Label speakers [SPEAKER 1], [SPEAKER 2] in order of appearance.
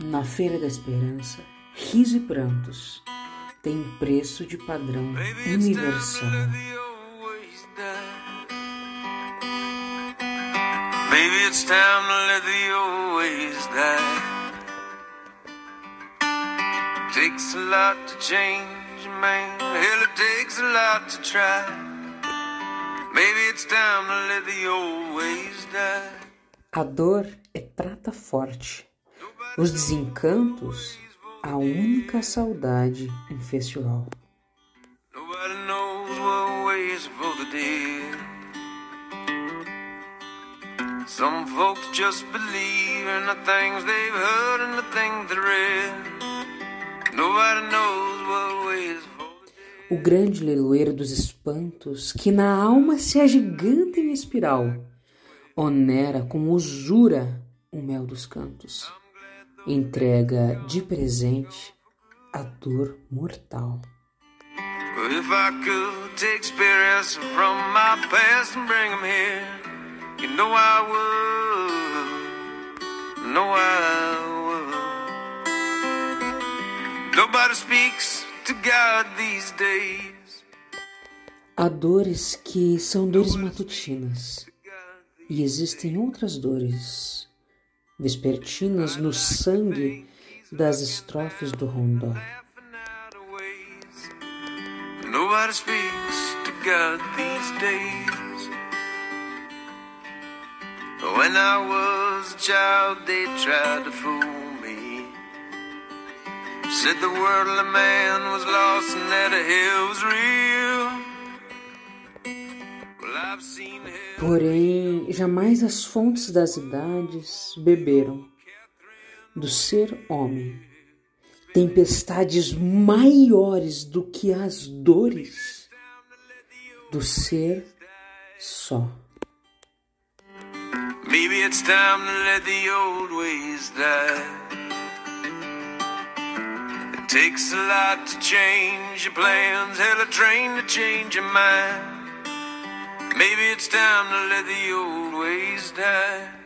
[SPEAKER 1] Na Feira da Esperança, riso e prantos têm preço de padrão universal.
[SPEAKER 2] Baby, it's time to let the old ways die. Takes a lot to change, man. Hell, it takes a lot to try. Maybe it's time to let the old ways die.
[SPEAKER 1] A dor é prata forte, os desencantos, a única saudade em festival.
[SPEAKER 2] Some folks just believe in the things they've heard and the things they read. Nobody knows what
[SPEAKER 1] O grande leiloeiro dos espantos, que na alma se agiganta em espiral, onera com usura o mel dos cantos, entrega de presente a dor mortal.
[SPEAKER 2] If I could take spirits from my past and bring them here, you know I would. Know I would. Nobody speaks to God these days.
[SPEAKER 1] Há dores que são dores matutinas, e existem outras dores vespertinas no sangue das estrofes do rondó.
[SPEAKER 2] Nobody speaks to God these days. When I was a child, they tried to fool me. Said the world of man was lost and that hell was real. Well, I've seen hell.
[SPEAKER 1] Porém, jamais as fontes das idades beberam do ser homem tempestades maiores do que as dores do ser só.
[SPEAKER 2] Maybe it's time to let the old ways die. It takes a lot to change your plans, hell, a train to change your mind. Maybe it's time to let the old ways die.